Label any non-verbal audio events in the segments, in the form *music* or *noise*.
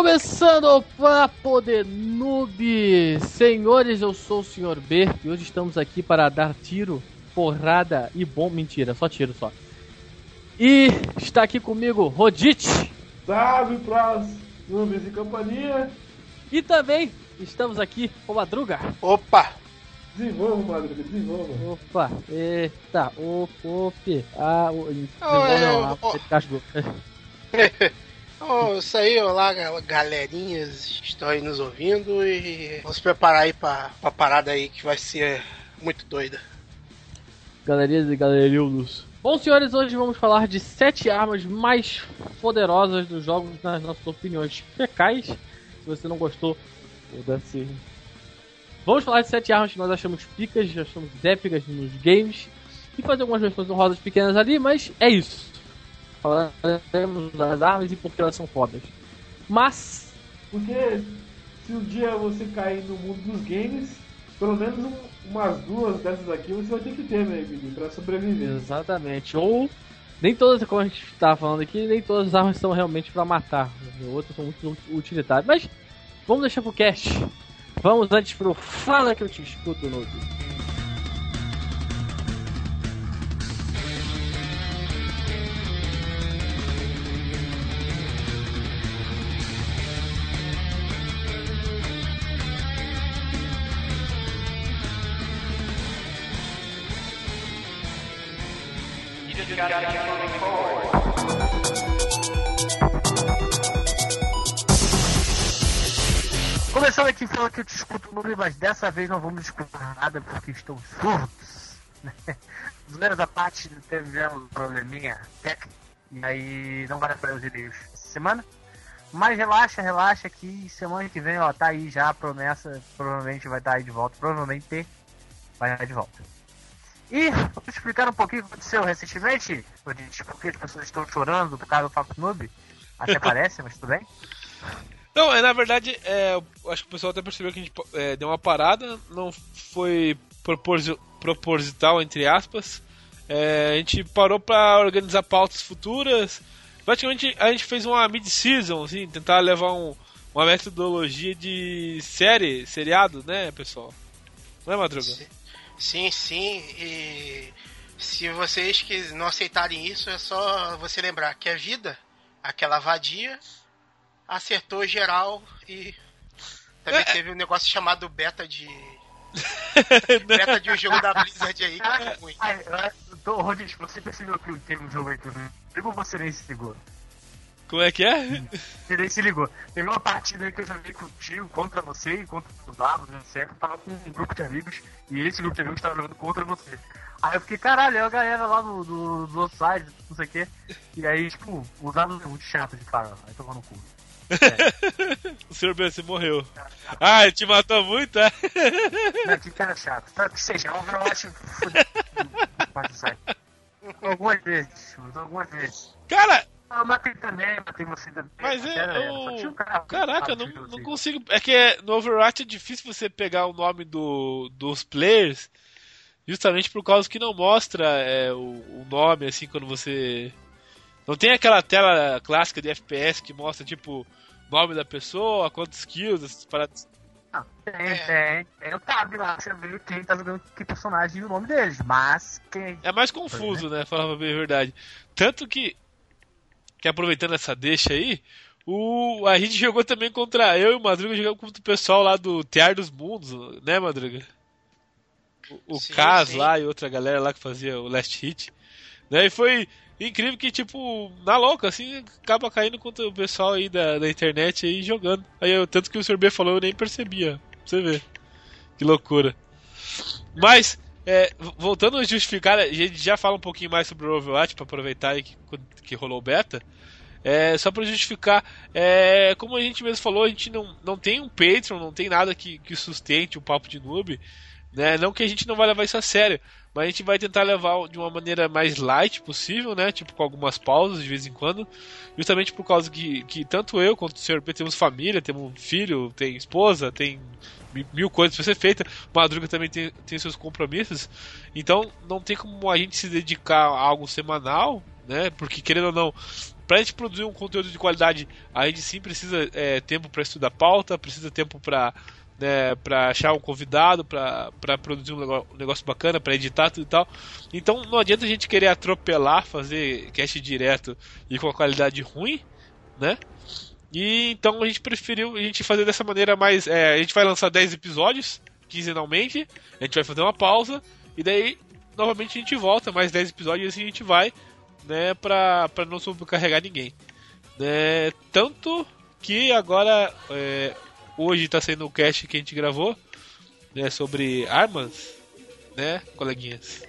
Começando o Papo de Noob! Senhores, eu sou o Sr. B e hoje estamos aqui para dar tiro, porrada e bom. Mentira, só tiro só. E está aqui comigo Rodite Salve pras nuvens e companhia. e também estamos aqui com Madruga. Opa! Desenvolva, Madruga, desenvolva. Opa, eita, op, op, ah, o, Oh, é, oh. Oh, isso aí, olá, gal- galerinhas que estão aí nos ouvindo e vamos preparar aí pra, pra parada aí que vai ser muito doida. Galerias e galerildos. Bom, senhores, hoje vamos falar de sete armas mais poderosas dos jogos nas nossas opiniões fecais. Se você não gostou, foda-se. Vamos falar de sete armas que nós achamos picas, achamos épicas nos games. E fazer algumas versões honrosas pequenas ali, mas é isso. Falaremos das armas e por que elas são fodas. Mas, Porque se um dia você cair no mundo dos games, pelo menos um- umas duas dessas aqui você vai ter que ter, meu amigo, pra sobreviver. exatamente. Ou, nem todas, como a gente estava falando aqui, nem todas as armas são realmente pra matar. Outras são muito utilitárias. Mas, vamos deixar pro cast. Vamos antes pro Fala que eu te escuto no. Começando aqui, fala que eu te escuto no mas dessa vez não vamos escutar nada porque estou surdos. Zoeiras à parte, tivemos um probleminha técnico e aí não vai para os e-mails essa semana. Mas relaxa, relaxa que semana que vem, ó, tá aí já a promessa, provavelmente vai estar aí de volta, provavelmente vai estar de volta. E vou explicar um pouquinho o que aconteceu recentemente, porque as pessoas estão chorando por causa do Papo Noob. Até *laughs* parece, mas tudo bem. Não, é, na verdade, é, acho que o pessoal até percebeu que a gente é, deu uma parada, não foi proporzi- proposital, entre aspas. É, a gente parou pra organizar pautas futuras. Praticamente a gente fez uma mid-season, assim, tentar levar um- uma metodologia de série, seriado, né, pessoal? Não é, Madruga? Sim. Sim, sim, e se vocês que não aceitarem isso, é só você lembrar que a vida, aquela vadia, acertou geral e também É. teve um negócio chamado beta de. *laughs* beta de um jogo da Blizzard aí que é ruim. Ai, eu tô, Rodrigo, você percebeu que teve um jogo aí que eu vi? você nem se ligou? Como é que é? Você nem se ligou. Teve uma partida aí que eu joguei contigo, contra você e contra os lados, né? Certo? Eu tava com um grupo de amigos e esse grupo de amigos tava jogando contra você. Aí eu fiquei, caralho, é a galera lá do, do, do outro side, não sei o quê. E aí, tipo, os lados é muito chato de cara, aí tomou no cu. *laughs* O Sr. BC morreu. Ah, ele te matou muito, é? *laughs* Não, que cara chato. Tá, que seja, Overwatch. foda- *laughs* Pode sair. Algumas vezes, algumas vezes. Cara, Ah, matei também, matei você também. Mas é, eu- um cara- Caraca, Ah, não, não consigo. É que é- no Overwatch é difícil você pegar o nome do, dos players, justamente por causa que não mostra é, o, o nome, assim, quando você. Não tem aquela tela clássica de FPS que mostra, tipo, nome da pessoa, quantos kills, essas paradas. Não, tem, tem. Tem o tab lá, você vê quem tá jogando que personagem e o nome deles. Mas quem. É mais confuso, né? Falava bem a verdade. Tanto que, que aproveitando essa deixa aí, o, a gente jogou também contra. Eu e o Madruga jogamos contra o pessoal lá do Tear dos Mundos, né, Madruga? O, o Sim, Kaz sim. lá e outra galera lá que fazia o Last Hit. Né, e foi incrível que, tipo, na louca, assim, acaba caindo contra o pessoal aí da, da internet aí jogando. Aí eu, tanto que o Sr. B falou, eu nem percebia. Pra você ver. Que loucura. Mas, é, voltando a justificar, a gente já fala um pouquinho mais sobre o Overwatch para aproveitar que, que rolou o beta. É, só para justificar, é, como a gente mesmo falou, a gente não, não tem um Patreon, não tem nada que, que sustente o papo de noob. Né? Não que a gente não vai levar isso a sério, mas a gente vai tentar levar de uma maneira mais light possível, né? Tipo, com algumas pausas de vez em quando. Justamente por causa que, que tanto eu quanto o. P temos família, temos um filho, tem esposa, tem mi- mil coisas pra ser feita. Madruga também tem, tem seus compromissos. Então não tem como a gente se dedicar a algo semanal né? Porque querendo ou não, pra gente produzir um conteúdo de qualidade, a gente sim precisa é, tempo para estudar pauta, precisa tempo para né, para achar um convidado, para produzir um negócio, bacana, para editar tudo e tal. Então não adianta a gente querer atropelar, fazer cast direto e com a qualidade ruim, né? E então a gente preferiu a gente fazer dessa maneira mais. É, a gente vai lançar 10 episódios quinzenalmente, a gente vai fazer uma pausa e daí novamente a gente volta, mais 10 episódios e a gente vai, né, pra, pra não sobrecarregar ninguém. Né, tanto que agora é, hoje está sendo o cast que a gente gravou né, sobre armas, né, coleguinhas?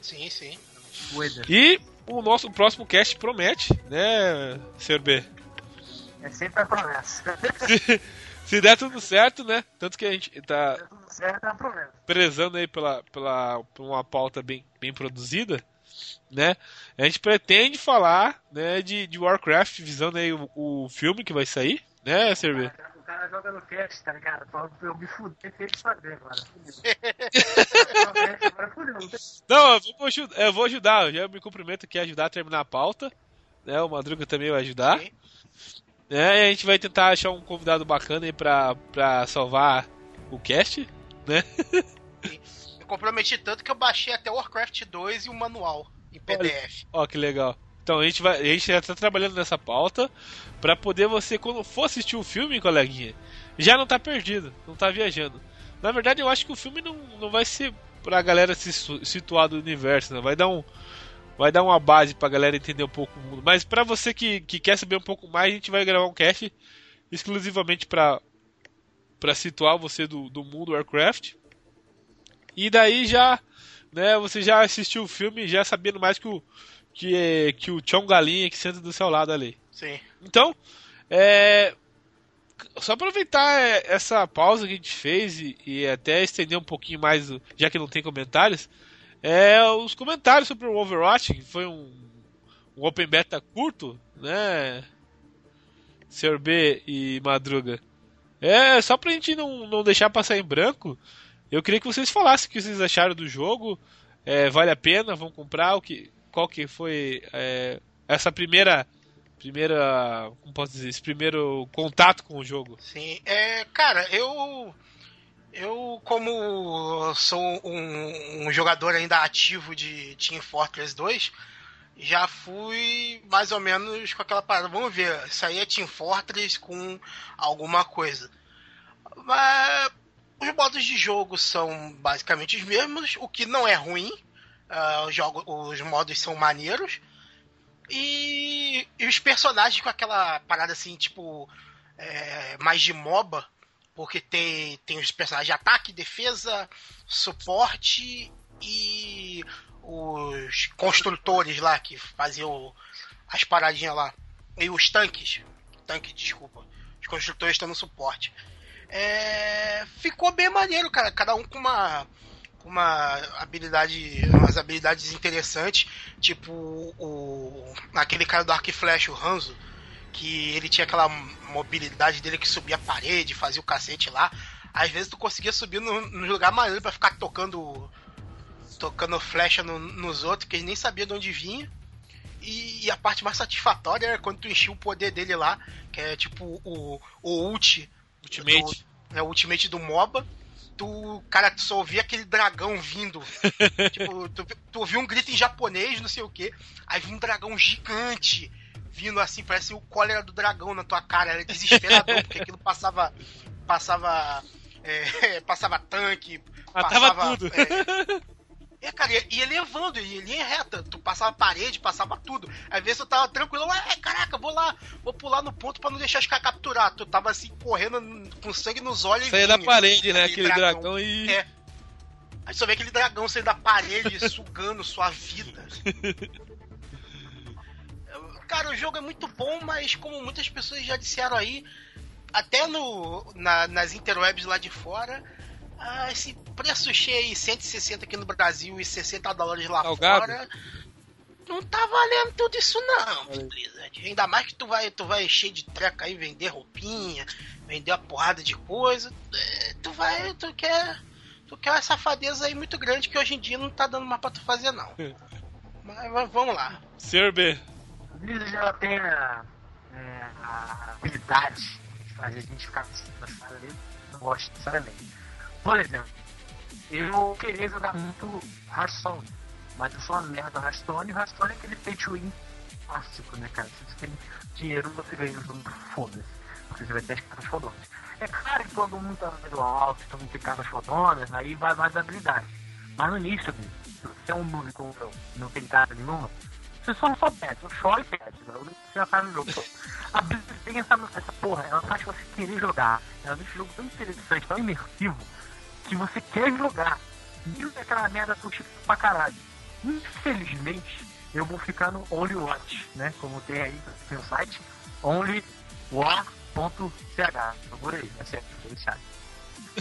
Sim, sim. E o nosso próximo cast promete, né, Sr. B? É sempre a promessa. se, *laughs* se der tudo certo, né? Tanto que a gente tá tudo certo, é promessa. prezando aí pela, pela, por uma pauta bem, bem produzida, né? A gente pretende falar né, de, de Warcraft, visando aí o, o filme que vai sair, né. B? O cara joga no cast, tá ligado? Pra eu me fuder sem agora *laughs* fudeu. não eu vou, ajudar, eu vou ajudar, eu já me cumprimento aqui ajudar a terminar a pauta. Né, o Madruga também vai ajudar. Sim. Né, e a gente vai tentar achar um convidado bacana aí pra, pra salvar o cast. *laughs* Me comprometi tanto que eu baixei até Warcraft 2 e o manual em PDF. Ó, que legal. Então a gente vai, a gente já tá trabalhando nessa pauta pra poder você quando for assistir o filme, coleguinha, já não tá perdido, não tá viajando. Na verdade, eu acho que o filme não, não vai ser pra galera se situar do universo, né? Vai dar um vai dar uma base pra galera entender um pouco o mundo. Mas pra você que, que quer saber um pouco mais, a gente vai gravar um cast exclusivamente pra para situar você do, do mundo Warcraft. E daí já, né, você já assistiu o filme já sabendo mais que o que que o Tião Galinha que senta do seu lado ali. Sim. Então, é, só aproveitar é, essa pausa que a gente fez e, e até estender um pouquinho mais, já que não tem comentários, é os comentários sobre o Overwatch, que foi um, um open beta curto, né, Sr. B e Madruga. É, só pra gente não, não deixar passar em branco, eu queria que vocês falassem o que vocês acharam do jogo, é, vale a pena, vão comprar, o que, qual que foi é, essa primeira primeira, como posso dizer, esse primeiro contato com o jogo. Sim. É, cara, eu. Eu, como sou um, um jogador ainda ativo de Team Fortress 2, já fui mais ou menos com aquela parada. Vamos ver, isso aí é Team Fortress com alguma coisa. Mas os modos de jogo são basicamente os mesmos, o que não é ruim. Ah, os, jogo, os modos são maneiros. E, e os personagens com aquela parada assim, tipo, é, mais de MOBA, porque tem, tem os personagens de ataque, defesa, suporte e os construtores lá que faziam as paradinhas lá. E os tanques. Tanque, desculpa. Os construtores estão no suporte. É, ficou bem maneiro, cara. Cada um com uma uma habilidade, umas habilidades interessantes, tipo o aquele cara do Arc e Flash, o Hanzo, que ele tinha aquela mobilidade dele que subia a parede, fazia o cacete lá. Às vezes tu conseguia subir no, no lugar maneiro pra ficar tocando tocando flecha no- nos outros, que eles nem sabia de onde vinha. E, a parte mais satisfatória era quando tu enchia o poder dele lá, que é tipo o, o ult Ultimate. do, é, o ultimate do MOBA. Tu, cara, tu só ouvia aquele dragão vindo. *laughs* tipo, tu, tu ouvia um grito em japonês, não sei o que. Aí vinha um dragão gigante vindo assim, parece o cólera do dragão na tua cara. Era desesperador, porque aquilo passava. Passava. é, *laughs* passava tanque. Matava passava, tudo. É, cara, ia, ia levando, ia em linha reta. Tu passava parede, passava tudo. Às vezes tu tava tranquilo, ué, caraca, vou lá, vou pular no ponto pra não deixar os caras capturar. Tu tava assim, correndo com sangue nos olhos. e Saía da parede, né? Aquele dragão, e. É. Aí só vê aquele dragão saindo da parede, *laughs* sugando sua vida. *laughs* Cara, o jogo é muito bom, mas como muitas pessoas já disseram aí, até no, na- nas interwebs lá de fora, ah, esse preço cheio aí, 160 aqui no Brasil e 60 dólares lá Salgado. fora, não tá valendo tudo isso não, Blizzard. Ainda mais que tu vai, tu vai cheio de treca aí, vender roupinha, vender uma porrada de coisa, é, tu vai, tu quer... Tu quer uma safadeza aí muito grande que hoje em dia não tá dando mais pra tu fazer, não. *laughs* Mas, mas vamos lá. Senhor B. A Blizzard ela tem a, é, a habilidade de fazer a gente ficar nas caras dele. Não gosto necessariamente. Por exemplo, eu queria jogar muito Hearthstone, mas eu sou uma merda Hearthstone e Hearthstone é aquele pay to win clássico, né, cara? Se você tem dinheiro, você ganha o jogo, foda-se. Porque você vai ter as cartas fodonas. É claro que todo mundo tá nível alto, todo mundo tem cartas fodonas, aí vai mais da habilidade. Mas no início, se você é um noob como eu, não tem carta nenhuma, você só só perde, você chora e perde, né? você já faz no jogo. A Blizzard tem essa, essa porra, ela faz você querer jogar. Ela deixa o jogo tão interessante, tão imersivo, que você quer jogar. Mesmo que aquela merda custe pra caralho. Infelizmente, eu vou ficar no Only Watch, né? Como tem aí tem o site, onlywatch.ch. Procura aí, é certo, ele sabe.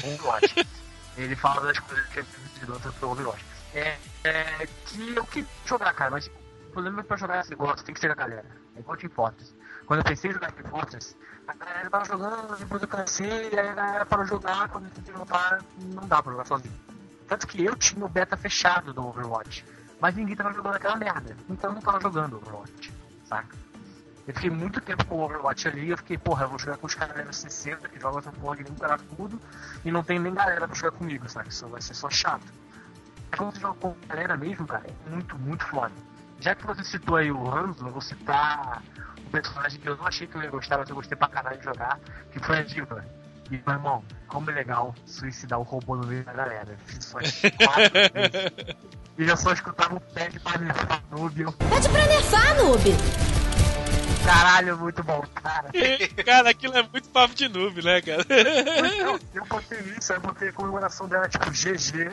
Only Watch. *laughs* Ele fala das coisas que é preciso pro Only Watch. É, é que eu queria jogar, cara, mas o problema é pra jogar esse negócio, tem que ser a galera. É igual Team Fortress. Quando eu pensei em jogar Team Fortress, a galera tava jogando, depois eu cansei, aí a galera parou de jogar, quando eu tentei voltar, não dá pra jogar sozinho. Tanto que eu tinha o beta fechado do Overwatch, mas ninguém tava jogando aquela merda, então eu não tava jogando Overwatch, saca? Eu fiquei muito tempo com o Overwatch ali, eu fiquei, porra, eu vou jogar com os caras level 60 que jogam essa porra um cara tudo, e não tem nem galera pra jogar comigo, saca? Isso vai ser só chato. Quando você joga com galera mesmo, cara, é muito, muito foda. Já que você citou aí o Hanzo, eu vou citar personagem que eu não achei que eu ia gostar, mas eu gostei pra caralho de jogar, que foi a Diva. E, meu irmão, como é legal suicidar o robô no meio da galera. Fiz umas quatro vezes. *laughs* E eu só escutava o pé de pra nerfar noob. Eu, Pede pra nerfar, noob. Caralho, muito bom, cara. *laughs* cara, aquilo é muito papo de noob, né, cara? Eu, eu botei isso, aí eu botei a comemoração dela, tipo, GG.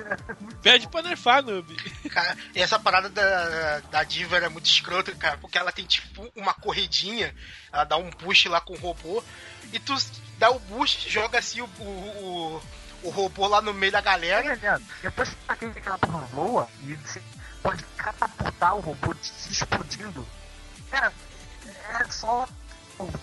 Pede pra nerfar, noob. Cara, e essa parada da, da diva é muito escrota, cara, porque ela tem tipo uma corridinha, ela dá um boost lá com o robô, e tu dá o boost, joga assim o, o, o, o robô lá no meio da galera. entendendo? Depois que tá aquele que aquela porra voa, e você pode catapultar o robô se explodindo. Cara, é só.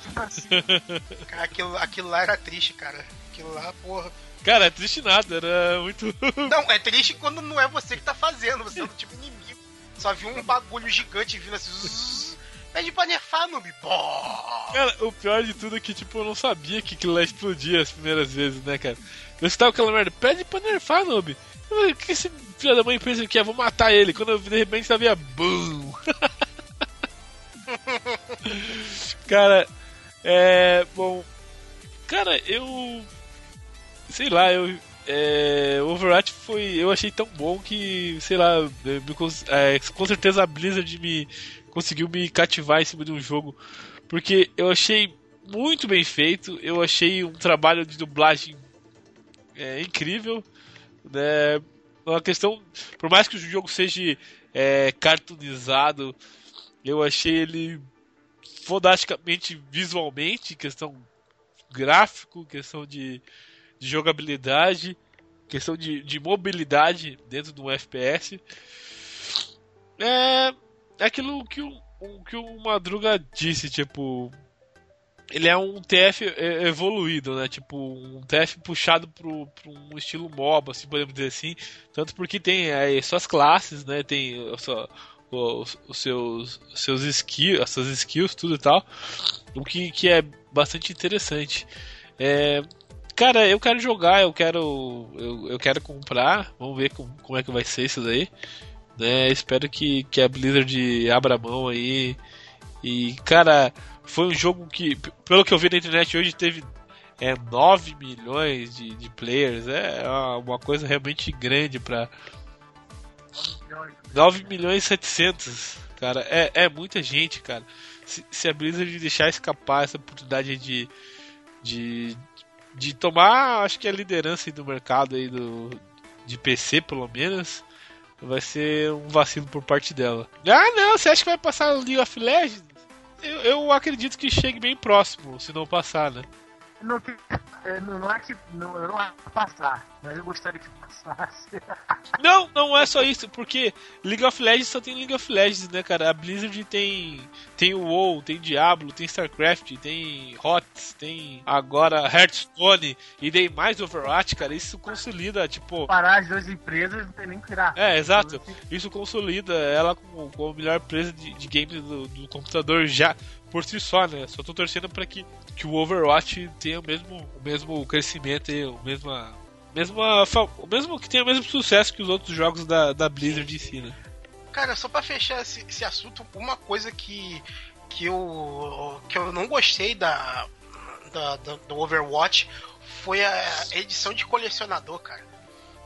Tipo assim, *laughs* Cara, aquilo, aquilo lá era triste, cara. Aquilo lá, porra. Cara, é triste nada, era muito. *laughs* Não, é triste quando não é você que tá fazendo, você é um tipo inimigo. Só viu um bagulho gigante vindo assim. zzz. Pede pra nerfar, noob. Pô! Cara, o pior de tudo é que, tipo, eu não sabia que aquilo lá explodia as primeiras vezes, né, cara? Eu estava aquela merda, pede pra nerfar, noob. O que esse filho da mãe pensa que é? Vou matar ele. Quando eu, de repente sabia, BUM! *laughs* *laughs* cara, é. Bom. Cara, eu. Sei lá, eu. É, Overwatch foi. Eu achei tão bom que, sei lá, me é, com certeza a Blizzard me conseguiu me cativar em cima de um jogo. Porque eu achei muito bem feito, eu achei um trabalho de dublagem é, incrível. Né? Uma questão. Por mais que o jogo seja é, cartoonizado, eu achei ele fodasticamente visualmente, questão gráfico, questão de, de jogabilidade, questão de, de mobilidade dentro de um FPS. É, é aquilo que o, o que o Madruga disse, tipo. Ele é um TF evoluído, né? Tipo, um TF puxado pro, pro um estilo MOBA, assim, podemos dizer assim. Tanto porque tem aí suas classes, né? Tem sua- os, os seus, os seus skills, as suas skills, tudo e tal. O que, que é bastante interessante. É, cara, eu quero jogar, eu quero. Eu, eu quero comprar. Vamos ver como, como é que vai ser isso daí. Né? Espero que, que a Blizzard abra a mão aí. E, cara, foi um jogo que, pelo que eu vi na internet hoje, teve é, 9 milhões de, de players. É uma- coisa realmente grande pra. 9 milhões e 700, cara. É, é muita gente, cara. Se, se a Blizzard deixar escapar essa oportunidade de, de, de tomar, acho que a liderança do mercado aí do, de PC, pelo menos, vai ser um vacilo por parte dela. Ah, não, você acha que vai passar League of Legends? Eu, eu acredito que chegue bem próximo, se não passar, né? Não, é, não, não é que não, não que passar, mas eu gostaria que passasse. *laughs* Não, não é só isso, porque League of Legends só tem League of Legends, né, cara? A Blizzard tem tem o WoW, tem Diablo, tem StarCraft, tem HOTS, tem agora Hearthstone e tem mais Overwatch, cara. Isso consolida, tipo, Parar as duas empresas não tem nem que tirar. É, exato. Isso consolida ela como, como a melhor empresa de, de games do, do computador já por si só, né? Só tô torcendo pra que, que o Overwatch tenha o mesmo, o mesmo crescimento e o mesmo, mesma, fa- o mesmo que tenha o mesmo sucesso que os outros jogos da, da Blizzard em si, né? Cara, só pra fechar esse, esse assunto, uma coisa que, que, eu, que eu não gostei da, da, da- do Overwatch foi a edição de colecionador, cara.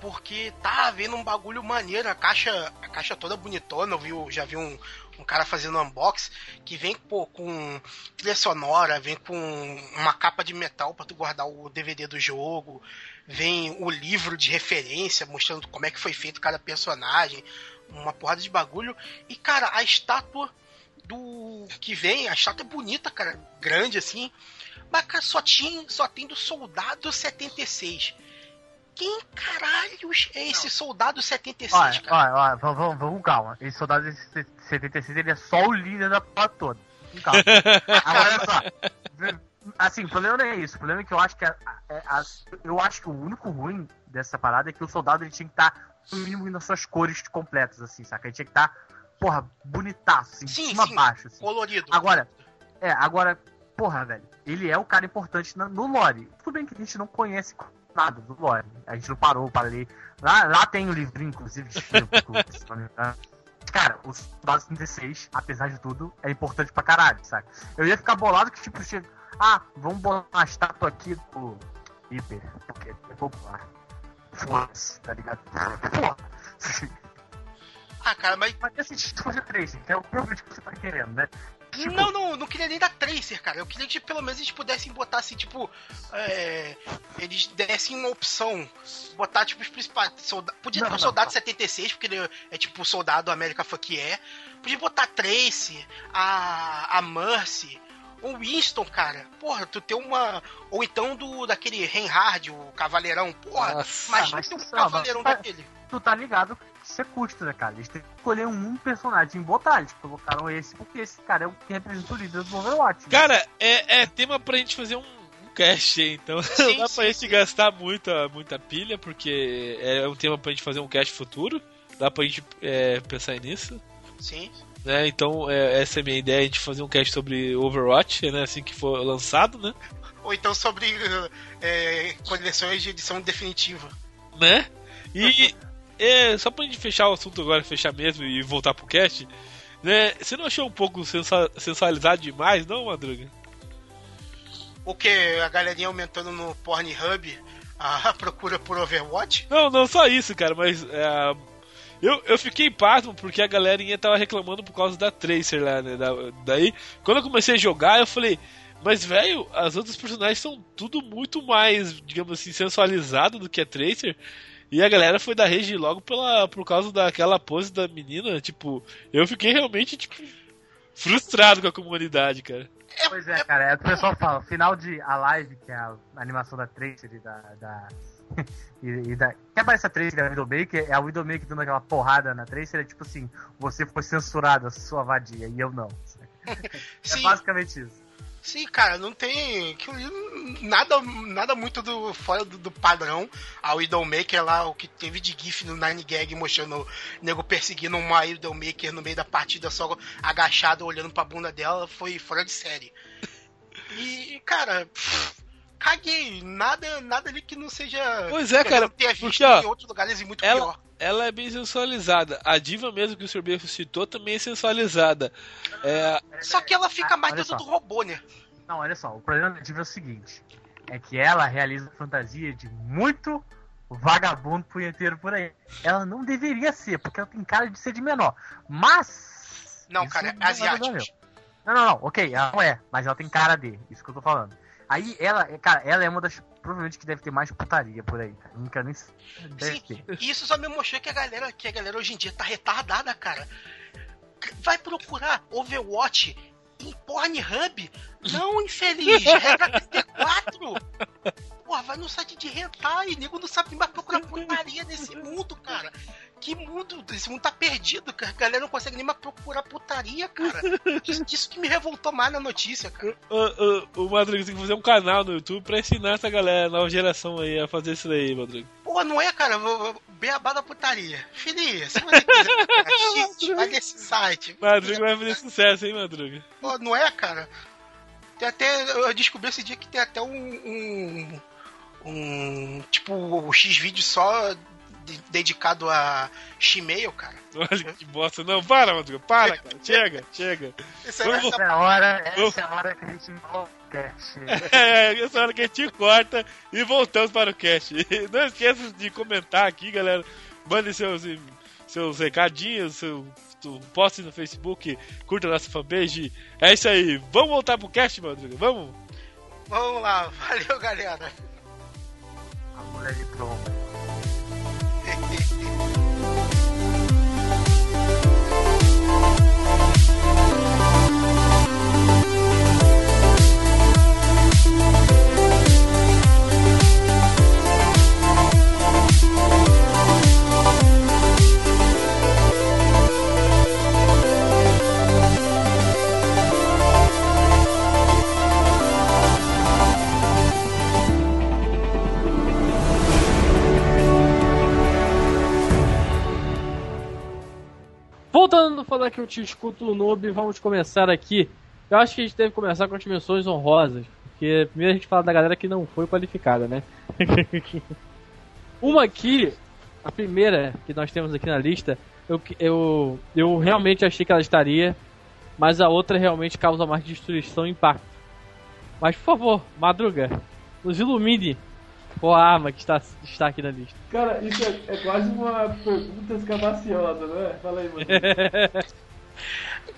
Porque tá havendo um bagulho maneiro, a caixa, a caixa toda bonitona, eu vi, já vi um, um cara fazendo unbox que vem pô, com trilha sonora, vem com uma capa de metal pra tu guardar o DVD do jogo, vem o livro de referência mostrando como é que foi feito cada personagem, uma porrada de bagulho. E, cara, a estátua do que vem, a estátua é bonita, cara, grande assim. Mas, cara, só, tinha, só tem do Soldado 76. Quem caralhos é esse Soldado 76, Olha, cara? olha, olha, vamos, vamos, com calma. Esse soldado de 76 ele é só o líder da porra toda. Com calma. *laughs* Agora, olha só. Assim, o problema não é isso. O problema é que eu acho que a- é- a- eu acho que o único ruim dessa parada é que o soldado ele tinha que estar no mínimo nas suas cores completas, assim, saca? Ele tinha que estar, porra, bonitaço, assim, de Sim, cima sim. a baixo, assim. Colorido. Agora, é, agora, porra, velho, ele é o cara importante na- no lore. Tudo bem que a gente não conhece nada do lore. A gente não parou para ler. Lá, lá tem o livrinho, inclusive, de Chico, *laughs* se não me engano. Cara, o Soldado 36, apesar de tudo, é importante pra caralho, sabe? Eu ia ficar bolado que, tipo, chega. Ah, vamos botar uma estátua aqui do Hiper, porque é popular. Foda-se, tá ligado? Porra. Ah, cara, mas. Mas esse tipo fosse 3, que é o problema que você tá querendo, né? Tipo, Não, não, não queria nem dar Tracer, cara. Eu queria que pelo menos eles pudessem botar assim, tipo. é, eles dessem uma opção. Botar, tipo, os principais. Solda... Podia Não, ter o não, soldado não. 76, porque ele é tipo o soldado América Fuck é. Podia botar Trace, a, a Mercy. O Winston, cara. Porra, tu tem uma. Ou então do daquele Reinhard, o Cavaleirão. Porra, Nossa, imagina mas um Cavaleirão mas- daquele. Tu tá ligado que isso é custo, né, cara? Eles têm que escolher um personagem e botar. Eles colocaram esse porque esse cara é o que representa o líder do Overwatch. né? Cara, é, é tema pra gente fazer um, um cast, aí, então *laughs* Sim, não dá sim, pra gente sim. gastar muita, muita pilha, porque é um tema pra gente fazer um cast futuro. Dá pra gente é, pensar nisso. Sim. Né? Então, é, essa é a minha ideia, a gente fazer um cast sobre Overwatch, né? Assim que for lançado, né? Ou então sobre *laughs* é, coleções de edição definitiva. né? E *laughs* é, só pra gente fechar o assunto agora, fechar mesmo e voltar pro cast, né? Você não achou um pouco sensa- sensualizado demais, não, Madruga? O que? A galerinha aumentando no Pornhub *laughs* a procura por Overwatch? Não, não só isso, cara, mas é, eu, eu fiquei pasmo porque a galerinha tava reclamando por causa da Tracer lá, né? Da- daí, quando eu comecei a jogar, eu falei, mas velho, as outras personagens são tudo muito mais, digamos assim, sensualizado do que a Tracer. E a galera foi da rede logo pela, por causa daquela pose da menina. Tipo, eu fiquei realmente, tipo, frustrado com a comunidade, cara. Pois é, cara, é o que o pessoal fala. Final de A Live, que é a animação da Tracer e da. da *laughs* e, e da que aparece a Tracer e a Widowmaker, é a Widowmaker dando aquela porrada na Tracer, é tipo assim: você foi censurado, sua vadia, e eu não. *laughs* É basicamente isso. Sim, cara, não tem nada, nada muito do, fora do, do padrão. A Widowmaker lá, o que teve de GIF no Nine Gag mostrando o nego perseguindo uma Widowmaker no meio da partida, só agachado olhando pra bunda dela, foi fora de série. E, cara, pff, caguei. Nada, nada ali que não seja. Pois é, cara, visto porque, ó, em outros lugares e muito ela- pior. Ela é bem sensualizada. A diva mesmo que o Sr. B citou também é sensualizada. É, Só que ela fica Ah, mais dentro só. do robô, né? Não, olha só, o problema da Diva é o seguinte: é que ela realiza a fantasia de muito vagabundo punheteiro por aí. Ela não deveria ser, porque ela tem cara de ser de menor. Mas. Não, cara, é meu. Não, não, não, ok, ela não é, mas ela tem cara de, isso que eu tô falando. Aí ela, cara, ela é uma das. Provavelmente que deve ter mais putaria por aí, cara. Nunca nem. Deve Sim, ter. e isso só me mostrou que a galera, que a galera hoje em dia tá retardada, cara. Vai procurar Overwatch tem Pornhub? Não, infeliz, regra 34. Porra, vai no site de hentai, nego não sabe mais procurar putaria nesse mundo, cara. Que mundo, esse mundo tá perdido, cara. A galera não consegue nem mais procurar putaria, cara. *laughs* Isso, isso que me revoltou mais na notícia, cara. O, o, o Madruga tem que fazer um canal no YouTube pra ensinar essa galera, nova geração aí, a fazer isso daí, Madruga. Porra, não é, cara? Beabá da putaria. Filha, se você quiser *laughs* vai nesse site. Madruga vai fazer sucesso, hein, Madruga? Pô, não é, cara? Tem até. Eu descobri esse dia que tem até um. um, um, tipo, o X-Vídeo só de- dedicado a Gmail, cara. *laughs* Olha que bosta. Não, para, Madruga, para, cara. Chega, chega. Isso aí Vamos- essa- é a hora, essa é a hora que a gente enlouquece. *laughs* É, essa hora que a gente corta e voltamos para o cast. *laughs* Não esqueça de comentar aqui, galera. Mande seus, seus recadinhos, seu, poste no Facebook, curta nossa fanpage. É isso aí. Vamos voltar pro cast, Madruga? Vamos? Vamos lá, valeu, galera. A mulher de tromba. Falar que eu te escuto noob, vamos começar aqui. Eu acho que a gente deve começar com as menções honrosas. Porque primeiro a gente fala da galera que não foi qualificada, né? *laughs* Uma aqui, a primeira que nós temos aqui na lista, eu, eu, eu realmente achei que ela estaria, mas a outra realmente causa mais destruição e impacto. Mas por favor, Madruga, nos ilumine qual a arma que está, está aqui na lista. Cara, isso é, é quase uma pergunta escabaciosa, não é? Fala aí, mano. *laughs*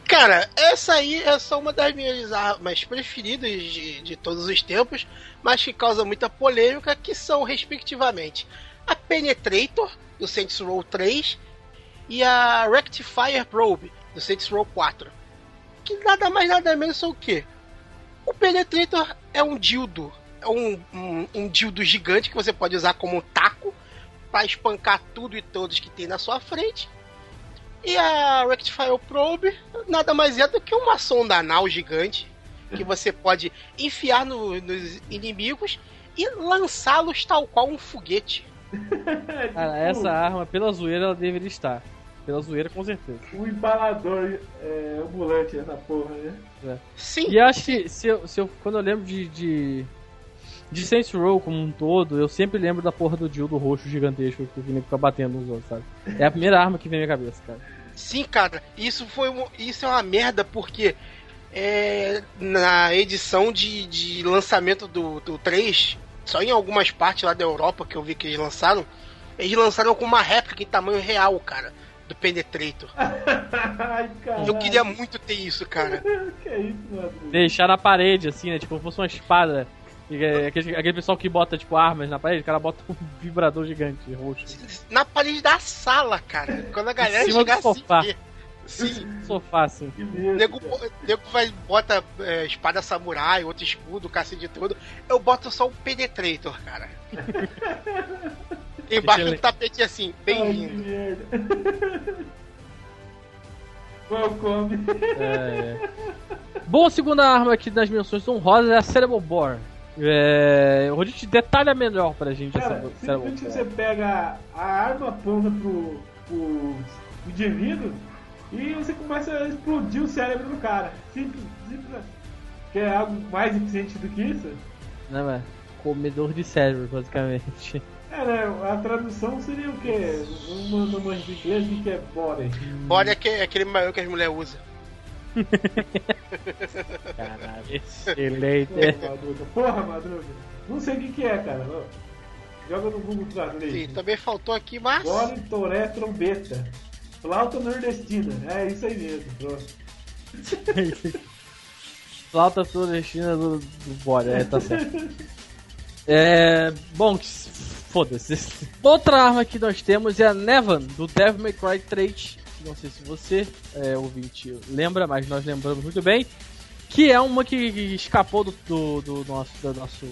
Cara, essa aí é só uma das minhas armas preferidas de, de todos os tempos, mas que causa muita polêmica, que são, respectivamente, a Penetrator, do Saints Row 3, e a Rectifier Probe, do Saints Row 4. Que nada mais nada menos são o quê? O Penetrator é um dildo, um, um, um dildo gigante que você pode usar como um taco para espancar tudo e todos que tem na sua frente. E a Rectifier Probe nada mais é do que uma sonda anal gigante que você pode enfiar no- nos inimigos e lançá-los tal qual um foguete. *laughs* É tipo Cara, essa arma, pela zoeira, ela deveria estar. Pela zoeira, com certeza. Um empalador é, ambulante essa porra, né? Sim, E eu acho que se eu, se eu- quando eu lembro de, de, de Saints Row como um todo, eu sempre lembro da porra do dildo roxo gigantesco que o Vini fica batendo nos outros, sabe? É a primeira arma que vem na minha cabeça, cara. sim, cara. Isso foi um- isso é uma merda porque é, na edição de, de lançamento do, do 3, só em algumas partes lá da Europa que eu vi que eles lançaram, eles lançaram com uma réplica em tamanho real, cara, do Penetrator. *laughs* Ai. Eu queria muito ter isso, cara. *laughs* Que é isso, mano? Deixar na parede, assim, né? Tipo, como se fosse uma espada. É, Aquele, aquele pessoal que bota, tipo, armas na parede, o cara bota um *laughs* vibrador gigante roxo. Na parede da sala, cara. Quando a galera chegar assim. Sim. Sofá, assim. O medo. nego, nego vai, bota é, espada samurai, outro escudo, cacete de tudo. Eu boto só o Penetrator, cara. *laughs* Embaixo do tapete assim, bem-vindo. Welcome. *laughs* É, é. Bom, a segunda arma aqui das menções honrosas é a Cerebral Bore. É, o Rodite detalha melhor pra gente Cara, essa simplesmente Bore. você pega a arma, aponta pro, pro indivíduo e você começa a explodir o cérebro do cara. Simples, simples. assim. Quer algo mais eficiente do que isso? Né, mano? Comedor de cérebro, basicamente. É, né? A tradução seria o quê? Uma manjo de inglês, o que é body? Bora é, que- é aquele maior que as mulheres usam. *laughs* Caralho, excelente. Porra, Madruga. Porra, Madruga. Não sei o que que é, cara. Joga no Google Sim, Translate. também faltou aqui, mas. Body, toré, trombeta. Flauta nordestina. É isso aí mesmo. Pronto. *laughs* Flauta nordestina do, do Bore, é, tá certo. *laughs* É. Bom, foda-se. Outra arma que nós temos é a Nevan, do Devil May Cry 3. Não sei se você, é, ouvinte, lembra, mas nós lembramos muito bem. Que é uma que escapou do, do, do nosso. Do nosso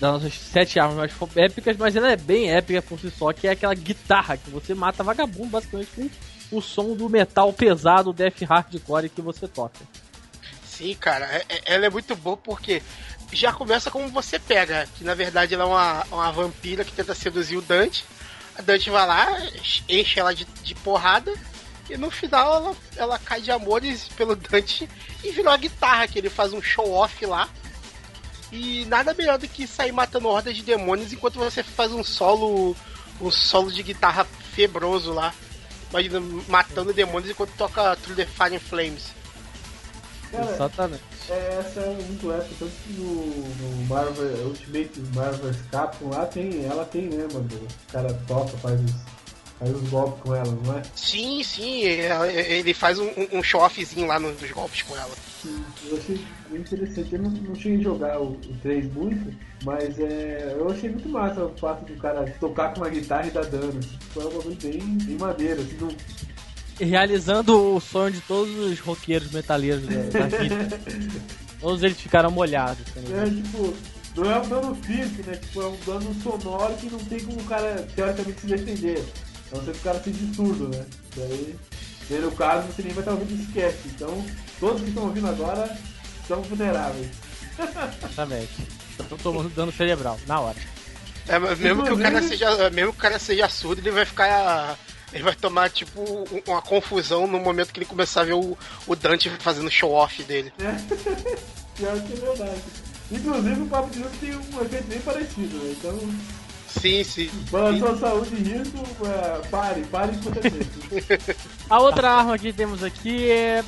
das nossas sete armas mais épicas, mas ela é bem épica por si só, que é aquela guitarra que você mata vagabundo basicamente com o som do metal pesado, death hardcore que você toca. Sim, cara, é- é- ela é muito boa porque já começa como você pega, que na verdade ela é uma, uma vampira que tenta seduzir o Dante. A Dante vai lá, enche ela de, de porrada e no final ela, ela cai de amores pelo Dante e virou a guitarra, que ele faz um show off lá. E nada melhor do que sair matando hordas de demônios enquanto você faz um solo. um solo de guitarra febroso lá. Imagina, matando demônios enquanto toca Through the Fire and Flames. Exatamente. É, essa é muito épica, tanto que no, Marvel Ultimate Marvel Capcom lá tem, ela tem, né, mano? O cara toca, faz os, faz os golpes com ela, não é? Sim, sim, ele faz um, um show-offzinho lá nos golpes com ela. Eu achei bem interessante. Eu não, não cheguei a jogar o, o 3 muito, mas é, eu achei muito massa o fato do cara tocar com uma guitarra e dar dano. Foi um bagulho bem, bem maneiro. Assim, não, Realizando o sonho de todos os roqueiros metaleiros da, da vida. *laughs* Todos eles ficaram molhados. quando- é, tipo, não é um dano físico, né? Tipo, é um dano sonoro que não tem como o cara teoricamente se defender. A não ser que o cara seja surdo, né? Daí, daí no caso, você nem vai estar ouvindo cast. Então, todos que estão ouvindo agora são vulneráveis. *laughs* Exatamente. Estão tomando dano cerebral, na hora. É, mas mesmo que o cara seja, mesmo que o cara seja surdo, ele vai ficar ele vai tomar tipo um- uma confusão no momento que ele começar a ver o, o Dante fazendo show off dele. *laughs* Pior que é verdade. Inclusive, o Papo de Jogo tem um efeito bem parecido, né? Então, Sim, sim. para a sua saúde e risco, é, pare, pare é tempo. *laughs* A outra arma que temos aqui é.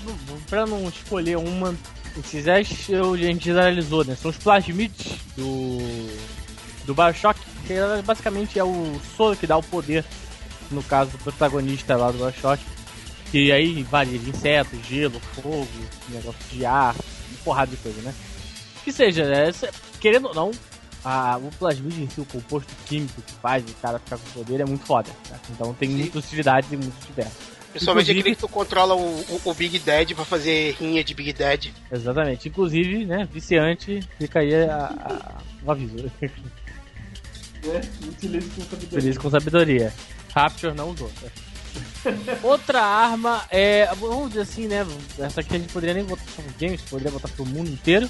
Pra não escolher uma. Esses 10 eu- a gente generalizou, né? São os plasmids do. do Bioshock, que basicamente é o soro que dá o poder, no caso do protagonista lá do Bioshock. Que aí varia de insetos, gelo, fogo, negócio de ar, uma porrada de coisa, né? Que seja, é, se- querendo ou não, a, o plasmid em si, o composto químico que faz o cara ficar com poder é muito foda. tá? Então tem Sim. muitas utilidades e muitos diversos. Principalmente Inclusive- aquele que tu controla o, o, o Big Dead pra fazer rinha de Big Dead. Exatamente. Inclusive, né, viciante, fica aí a, a- aviso. *laughs* Né? Utilize com sabedoria. Feliz com sabedoria. Rapture não usou. *laughs* Outra arma é, vamos dizer assim, né, essa aqui a gente poderia nem botar só no games, poderia botar pro mundo inteiro,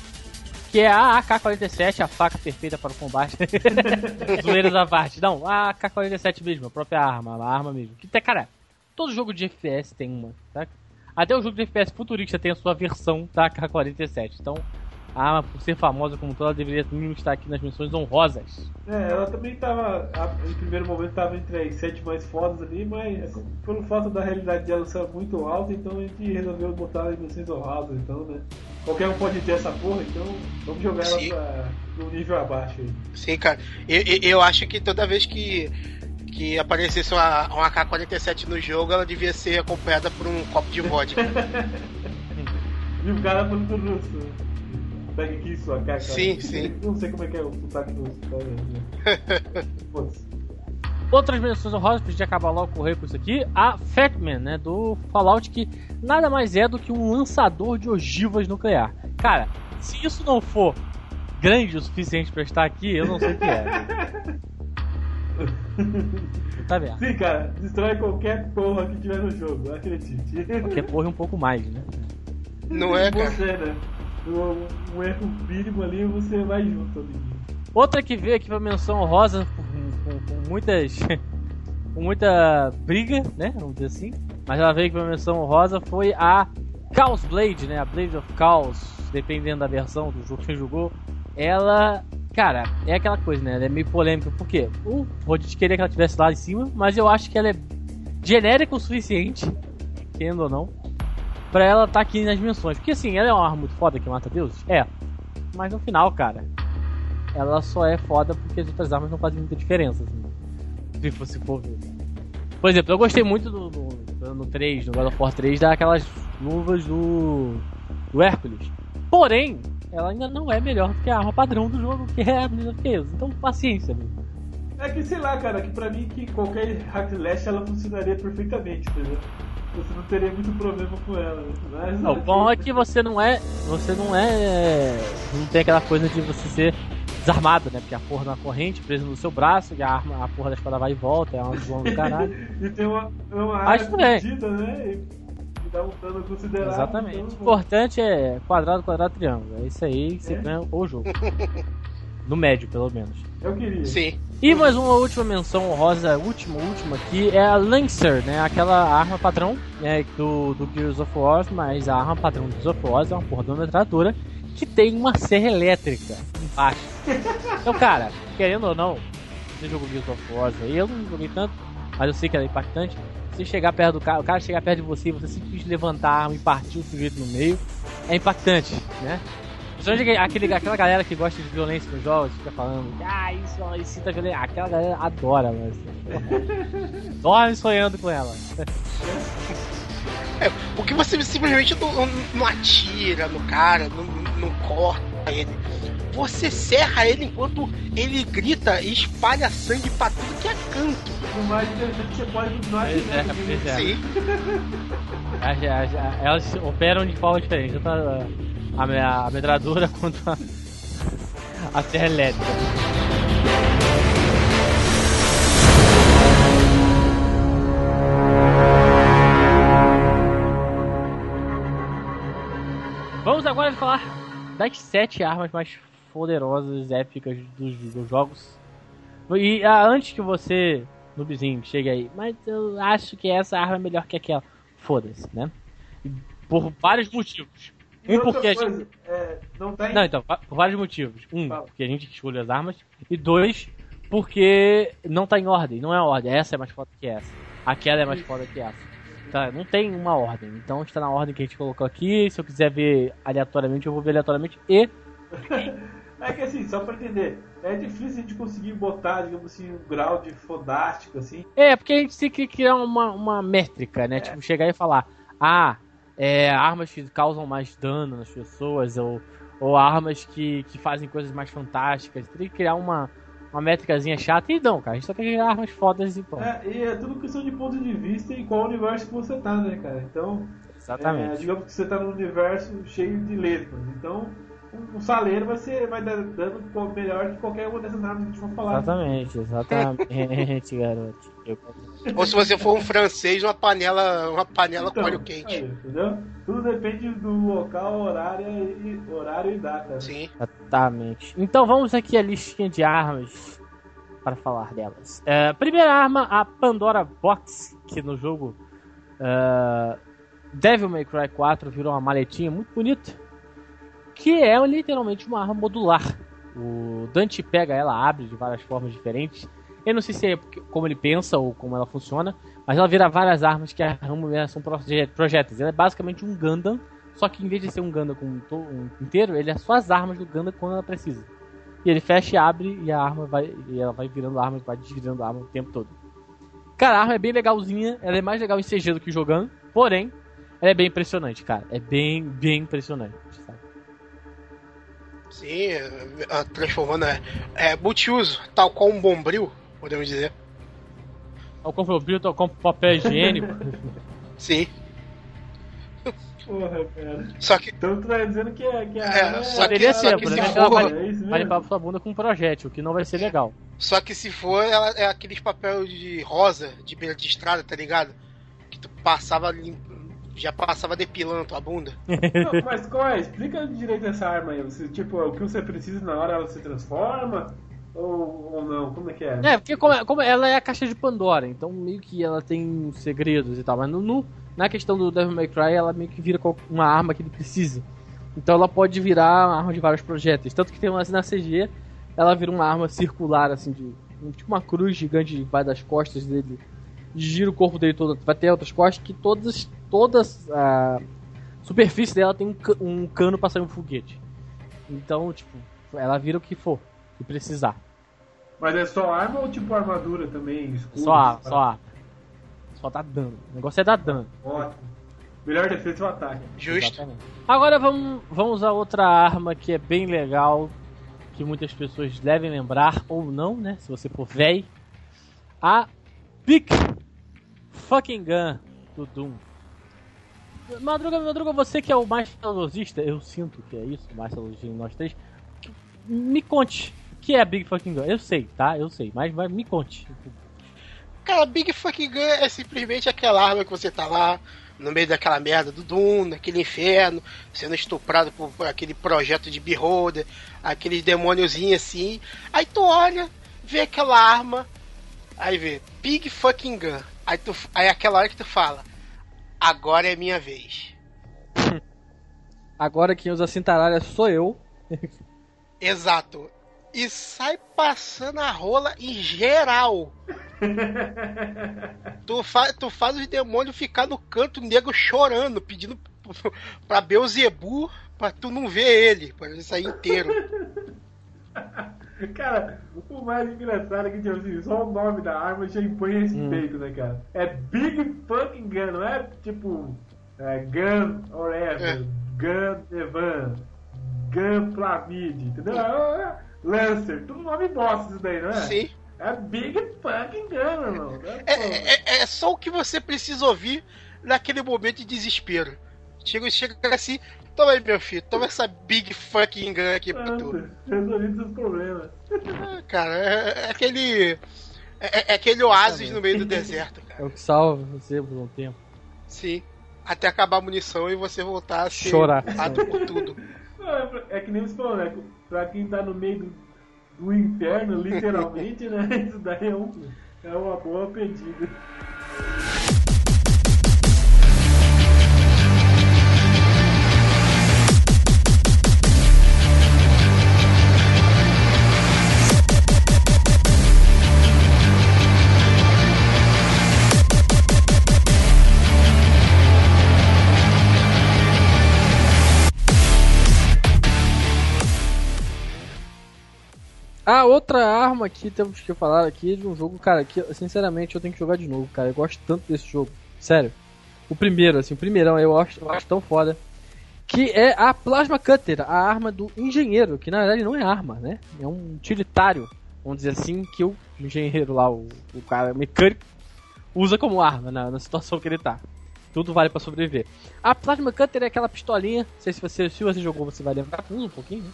que é a AK-47, a faca perfeita para o combate. *laughs* Zoeiras à parte. Não, a AK-47 mesmo, a própria arma, a arma mesmo. Que cara, todo jogo de FPS tem uma, tá? Até o jogo de FPS futurista tem a sua versão da AK-47. Então, a arma, por ser famosa como toda, ela deveria mínimo estar aqui nas missões honrosas. É, ela também tava, a- em primeiro momento, tava entre as sete mais fodas ali, mas pelo fato da realidade dela ser muito alta, então a gente resolveu botar ela em missões honrosas, então, né? Qualquer um pode ter essa porra, então vamos jogar ela Sim. pra, no nível abaixo aí. Sim, cara. Eu, eu, eu acho que toda vez que, que aparecesse uma, uma AK-47 no jogo, ela devia ser acompanhada por um copo de vodka. *laughs* E o cara falando do russo. Pega aqui sua cara. Sim, sim. *laughs* Não sei como é que é o sotaque do vendo? *laughs* Foda-se. Outras menções honrosas, pra gente acabar logo correr com isso aqui, a Fatman, né, do Fallout, que nada mais é do que um lançador de ogivas nuclear. Cara, se isso não for grande o suficiente pra estar aqui, eu não sei o que é. *laughs* tá vendo? Sim, cara, destrói qualquer porra que tiver no jogo, acredite. Qualquer porra um pouco mais, né? Não é, cara? Você, né? Um, erro mínimo ali, você vai junto ali. Outra que veio aqui pra menção honrosa, com, com- com muitas. *laughs* com muita briga, né? Vamos dizer assim. Mas ela veio aqui pra menção honrosa foi a Chaos Blade, né? A Blade of Chaos, dependendo da versão do jogo que você jogou. Ela. Cara, é aquela coisa, né? Ela é meio polêmica. Por quê? O Rodit queria que ela estivesse lá em cima, mas eu acho que ela é genérica o suficiente, querendo ou não, pra ela estar aqui nas dimensões. Porque assim, ela é uma arma muito foda que mata deuses? É. Mas no final, cara, ela só é foda porque as outras armas não fazem muita diferença. Assim, se você for ver. Por exemplo, eu gostei muito do, do- no 3, no God of War 3, daquelas luvas do, do Hércules. Porém, ela ainda não é melhor do que a arma padrão do jogo, que é a Blizzard Chaos. Então, paciência, meu. É que sei lá, cara, que pra mim que qualquer hack slash ela funcionaria perfeitamente, entendeu? Você não teria muito problema com ela. né? Mas, Não, o bom é que você não é. Você não é. Não tem aquela coisa de você ser desarmado, né? Porque a porra na corrente presa no seu braço e a arma, a porra da espada vai e volta, é uma zoão do caralho. *laughs* E tem uma, uma área tudo bem. medida, né? E dá um dano considerável. Exatamente. O então, importante é quadrado, quadrado, triângulo. É isso aí que você É? ganha o jogo. No médio, pelo menos. Eu queria. Sim. E mais uma última menção honrosa, última, última aqui, é a Lancer, né? Aquela arma padrão né, do, do Gears of War, mas a arma padrão do Gears of War é uma porra de uma metralhadora que tem uma serra elétrica embaixo. *laughs* Então, cara, querendo ou não, você jogou Gears of War aí, eu não joguei tanto, mas eu sei que ela é impactante. Você chegar perto do cara, o cara chegar perto de você e você simplesmente levantar a arma e partir o sujeito no meio, é impactante, né? Principalmente aquele, aquela galera que gosta de violência nos jogos, fica falando, ah, isso, isso tá violência. Aquela galera adora, mas. porra, Dorme sonhando com ela. É, porque você simplesmente não, não atira no cara, não, não corta ele. Você serra ele enquanto ele grita e espalha sangue pra tudo que é canto. O mais interessante você pode continuar Pois é, atirando, pois é. Sim. As- as- Elas operam de forma diferente, a, a, a metralhadora *laughs* quanto a, a serra elétrica. Vamos agora falar das sete armas mais poderosas, épicas dos, dos jogos. E ah, antes que você, noobzinho, chegue aí, mas eu acho que essa arma é melhor que aquela. Foda-se, né? Por vários motivos. E Um porque a coisa, gente. é, não tá em... Não, então, por vários motivos. Um, Fala. porque a gente que escolheu as armas. E dois, porque não tá em ordem. Não é a ordem. Essa é mais foda que essa. Aquela é mais foda que essa. Tá, não tem uma ordem. Então está na ordem que a gente colocou aqui. Se eu quiser ver aleatoriamente, eu vou ver aleatoriamente. E. *laughs* É que assim, só pra entender, é difícil a gente conseguir botar, digamos assim, um grau de fodástico, assim. É, porque a gente tem que criar uma, uma métrica, né? Tipo, chegar e falar, ah, é, armas que causam mais dano nas pessoas, ou, ou armas que, que fazem coisas mais fantásticas. Tem que criar uma, uma métricazinha chata. E não, cara, a gente só quer criar armas fodas e pronto. É, e é tudo questão de ponto de vista e qual universo que você tá, né, cara? Então, é, Exatamente. digamos que você tá num universo cheio de letras. Então, um, um saleiro vai, ser, vai dar dano melhor que qualquer uma dessas armas que a gente for falar. Exatamente, exatamente, *laughs* garoto. Eu- Ou se você for um francês, uma panela, uma panela com Então, óleo quente. aí, entendeu? Tudo depende do local, horário e, horário e data. Sim. Exatamente. Então vamos aqui a listinha de armas para falar delas. É, primeira arma, a Pandora Box, que no jogo é, Devil May Cry 4 virou uma maletinha muito bonita, que é literalmente uma arma modular. O Dante pega ela, abre de várias formas diferentes. Eu não sei se é como ele pensa ou como ela funciona, mas ela vira várias armas que são projéteis. Ela é basicamente um Gundam, só que em vez de ser um Gundam com um inteiro, ele é só as armas do Gundam quando ela precisa. E ele fecha e abre e a arma vai. E ela vai virando arma, vai desvirando a arma o tempo todo. Cara, a arma é bem legalzinha, ela é mais legal em CG do que jogando, porém, ela é bem impressionante, cara. É bem, bem impressionante, sabe? Sim, é, é, transformando é, é multiuso, tal qual um bombril, podemos dizer. Compro o Bilton, eu compro papel higiênico. Sim. Porra, cara. Só que Então tu tá dizendo que é. Que a É, só Poderia que- ser, só que se exemplo, for- vai, É limpar sua bunda com um projétil, que não vai ser legal. Só que se for, ela é aqueles papel de rosa de beira de estrada, tá ligado? Que tu passava lim- já passava depilando tua bunda. Não, mas qual é? Explica direito essa arma aí. Você, tipo, o que você precisa na hora ela se transforma? Ou, ou não? Como é que é? É, porque como, é- como ela é a caixa de Pandora, então meio que ela tem segredos e tal, mas no, no- na questão do Devil May Cry, ela meio que vira uma arma que ele precisa. Então ela pode virar uma arma de vários projéteis. Tanto que tem uma na CG, ela vira uma arma circular, assim, de tipo uma cruz gigante vai das costas dele, gira o corpo dele todo, vai ter outras costas que todas, todas a superfície dela tem um, ca- um cano pra sair um foguete. Então, tipo, ela vira o que for, que precisar. Mas é só arma ou tipo armadura também? Escudo, Só arma, só arma. Só dá dano. O negócio é dar dano. Ótimo. Melhor defesa é o ataque. Justo. Exatamente. Agora vamos, vamos a outra arma que é bem legal, que muitas pessoas devem lembrar, ou não, né? Se você for véi. A Big Fucking Gun do Doom. Madruga, Madruga, você que é o mais saudosista, eu sinto que é isso, mais saudosista nós três. Me conte, o que é Big Fucking Gun? Eu sei, tá? Eu sei, mas, mas me conte. Cara, Big Fucking Gun é simplesmente aquela arma que você tá lá no meio daquela merda do Doom, naquele inferno, sendo estuprado por, por aquele projeto de Beholder, aqueles demôniozinhos assim. Aí tu olha, vê aquela arma, aí vê Big Fucking Gun. Aí, tu, aí é aquela hora que tu fala, agora é minha vez. *laughs* Agora quem usa cintaralha sou eu. Exato. E sai passando a rola em geral. *laughs* tu, fa tu faz os demônios ficar no canto negro chorando, pedindo *laughs* pra Beuzebu pra tu não ver ele, pra ele sair inteiro. Cara, o mais engraçado é que, tipo assim, só o nome da arma já impõe respeito, né, cara? É Big Fucking Gun, não é tipo é, Gun or Ever, É. Gun Evan, Gun Flamid, entendeu? É, Lancer, tudo nome bosta isso daí, não é? Sim. É Big Fucking Gun, irmão. É, É, é- é só o que você precisa ouvir naquele momento de desespero. Chega, chega assim, toma aí, meu filho, toma essa big fucking gun aqui pra tu. Pronto, resolvido seus problemas. Ah, cara, é, é aquele. É, é aquele oásis no meio do deserto, cara. É o que salva você por um tempo. Sim. Até acabar a munição e você voltar a ser Chorar. por tudo. É pra- É que nem você falou, né? Pra quem tá no meio do, do inferno, literalmente, né? *laughs* Isso daí é, um, é uma boa pedida. Ah, outra arma que temos que falar aqui de um jogo, cara, que sinceramente eu tenho que jogar de novo, cara. Eu gosto tanto desse jogo. Sério. O primeiro, assim, o primeirão eu acho, eu acho tão foda. Que é a Plasma Cutter, a arma do engenheiro, que na verdade não é arma, né? É um utilitário, vamos dizer assim, que o engenheiro lá, o, o cara mecânico, usa como arma na, na situação que ele tá. Tudo vale pra sobreviver. A Plasma Cutter é aquela pistolinha, não sei se você, se você jogou, você vai lembrar um pouquinho, né?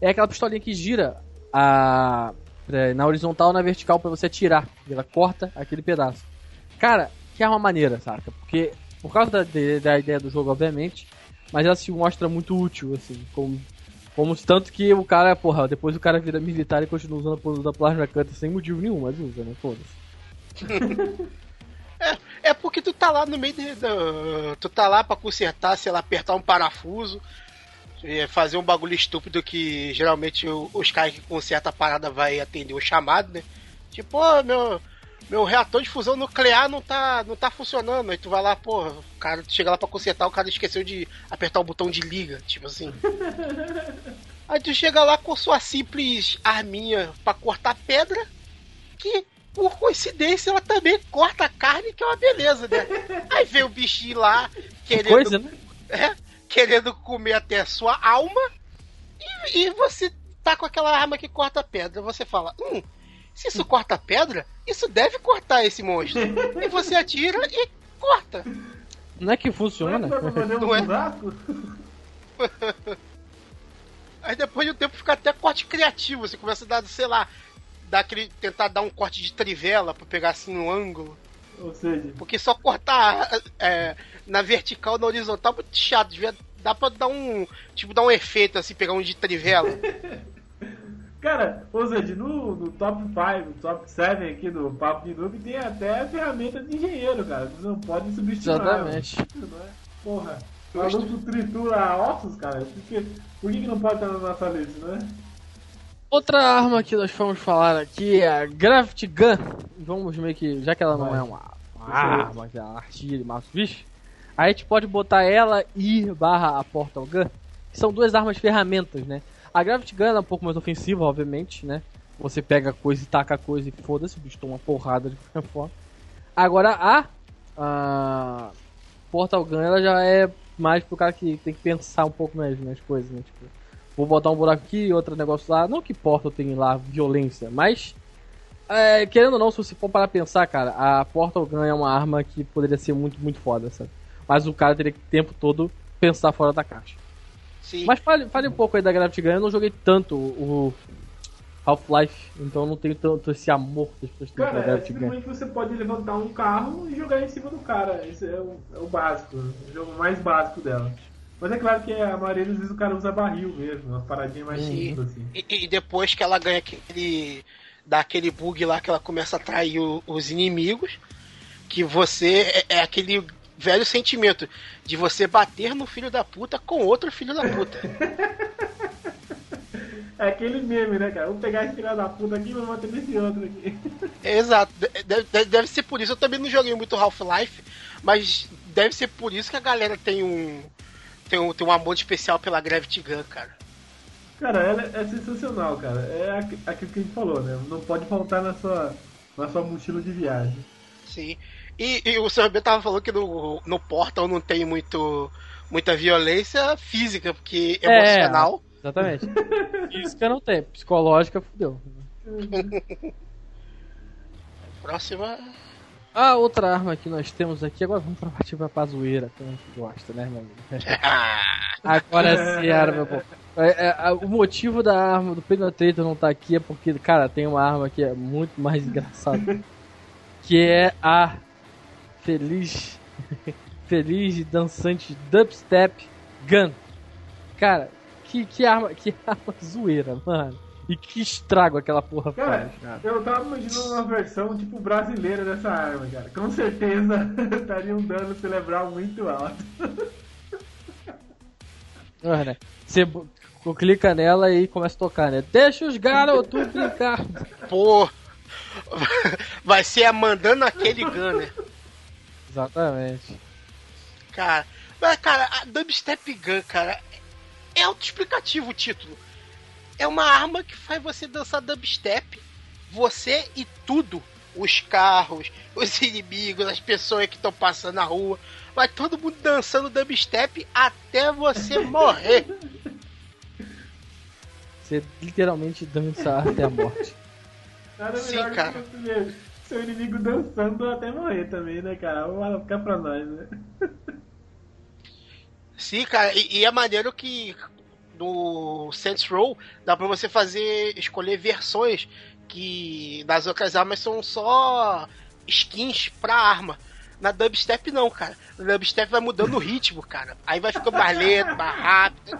É aquela pistolinha que gira a é, na horizontal na vertical pra você atirar. Ela corta aquele pedaço. Cara, que arma maneira, saca? Porque, por causa da, da ideia do jogo, obviamente, mas ela se mostra muito útil, assim, como, como tanto que o cara, porra, depois o cara vira militar e continua usando a porra da Plasma Cutter sem motivo nenhum, mas usa, né? Foda-se. *laughs* É porque tu tá lá no meio de, Tu tá lá pra consertar, sei lá, apertar um parafuso. E Fazer um bagulho estúpido que geralmente os caras que consertam a parada vai atender o chamado, né? Tipo, ô, meu, meu reator de fusão nuclear não tá, não tá funcionando. Aí tu vai lá, pô, o cara chega lá pra consertar, o cara esqueceu de apertar o botão de liga, tipo assim. *laughs* Aí tu chega lá com sua simples arminha pra cortar pedra, que por coincidência ela também corta a carne, que é uma beleza, né? Aí vem o bichinho lá querendo, Coisa, né? é, querendo comer até a sua alma, e, e você tá com aquela arma que corta pedra. Você fala, hum, se isso corta pedra, isso deve cortar esse monstro. E você atira e corta. Não é que Não é funciona? fazer um Não é? churrasco? *laughs* Aí depois de um tempo fica até corte criativo. Você começa a dar, sei lá, dar aquele, tentar dar um corte de trivela pra pegar assim no ângulo. Ou seja, Porque só cortar é, na vertical, na horizontal, é muito chato. Devia, dá pra dar um. Tipo, dar um efeito assim, pegar um de trivela. *laughs* cara, ou seja, no, no top 5, no top 7 aqui do Papo de Noob tem até ferramenta de engenheiro, cara. Você não pode subestimar. Exatamente. Não é? Porra, o maluco tritura ossos, cara. Por que, por que, que não pode estar na nossa lista, né? Outra arma que nós vamos falar aqui é a Gravity Gun. Vamos meio que, já que ela não Vai. é uma, uma arma, que é uma artilha massa bicho, a gente pode botar ela e barra a Portal Gun, que são duas armas ferramentas, né? A Gravity Gun é um pouco mais ofensiva, obviamente, né? Você pega coisa e taca coisa e foda-se, o bicho toma uma porrada de qualquer forma. Agora a, a Portal Gun ela já é mais pro cara que tem que pensar um pouco mais nas coisas, né? Tipo, vou botar um buraco aqui, outro negócio lá. Não que Portal tem lá violência, mas é, querendo ou não, se você for parar pra pensar, cara, a Portal Gun é uma arma que poderia ser muito, muito foda, sabe? Mas o cara teria que o tempo todo pensar fora da caixa. Sim. Mas fale, fale um pouco aí da Gravity Gun. Eu não joguei tanto o Half-Life, então eu não tenho tanto esse amor que as pessoas têm Cara, pra é Gravity Gun. simplesmente você pode levantar um carro e jogar em cima do cara. Esse é o, é o básico, o jogo mais básico dela. Mas é claro que a maioria das vezes o cara usa barril mesmo, uma paradinha mais Sim. simples assim. E, e depois que ela ganha aquele. dá aquele bug lá que ela começa a atrair o- os inimigos, que você. É, é aquele velho sentimento de você bater no filho da puta com outro filho da puta. *laughs* É aquele meme, né, cara? Vamos pegar esse filho da puta aqui e vamos bater nesse outro aqui. *laughs* Exato. De- Deve, deve ser por isso. Eu também não joguei muito Half-Life, mas deve ser por isso que a galera tem um. Tem um, tem um amor especial pela Gravity Gun, cara. Cara, ela é sensacional, cara. É aqu- aquilo que a gente falou, né? Não pode faltar na sua, na sua mochila de viagem. Sim. E, e o Sr. B tava falando que no, no Portal não tem muito, muita violência física, porque É. emocional. Exatamente. *laughs* Física não tem, psicológica fudeu. *laughs* Próxima. A outra arma que nós temos aqui, agora vamos pra partir pra pazoeira, que a gente gosta, né, meu amigo? *laughs* Agora sim, meu povo. É, é, a- o motivo da arma do Penetrator não tá aqui é porque, cara, tem uma arma que é muito mais engraçada. que é a feliz, *laughs* feliz e dançante Dubstep Gun. Cara, que, que arma, *laughs* que arma zoeira, mano. E que estrago aquela porra Cara, faz, cara. eu tava imaginando uma versão tipo brasileira dessa arma, cara. Com certeza *laughs* estaria um dano cerebral muito alto. Ah, né? Você clica nela e começa a tocar, né? Deixa os garotos brincar. Pô. Vai ser a mandando aquele gunner. Exatamente. Cara. Mas, cara, a Dubstep Gun, cara, é autoexplicativo o título. É uma arma que faz você dançar dubstep, você e tudo. Os carros, os *laughs* inimigos, as pessoas que estão passando na rua. Vai todo mundo dançando dubstep até você *laughs* morrer. Você literalmente dança até a morte. Nada Sim, cara. Seu inimigo dançando até morrer também, né, cara? Vamos ficar pra nós, né? *laughs* Sim, cara, e, e é maneiro que no Saints Row dá pra você fazer, escolher versões que das outras armas são só skins pra arma. Na dubstep não, cara. Na dubstep vai mudando o *laughs* ritmo, cara. Aí vai ficando mais lento, mais rápido.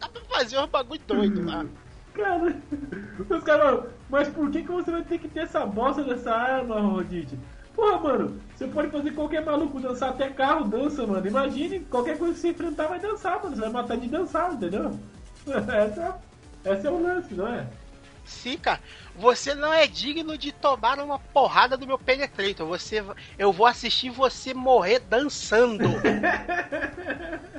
Dá pra fazer um bagulho doido lá. Cara, os caras, mas por que, que você vai ter que ter essa bosta dessa arma, Rodite? Porra, mano, você pode fazer qualquer maluco dançar, até carro dança, mano. Imagine, qualquer coisa que você enfrentar vai dançar, mano. Você vai matar de dançar, entendeu? *laughs* Essa, essa é o lance, não é? Sim, cara. Você não é digno de tomar uma porrada do meu penetrator. Você, eu vou assistir você morrer dançando. *laughs*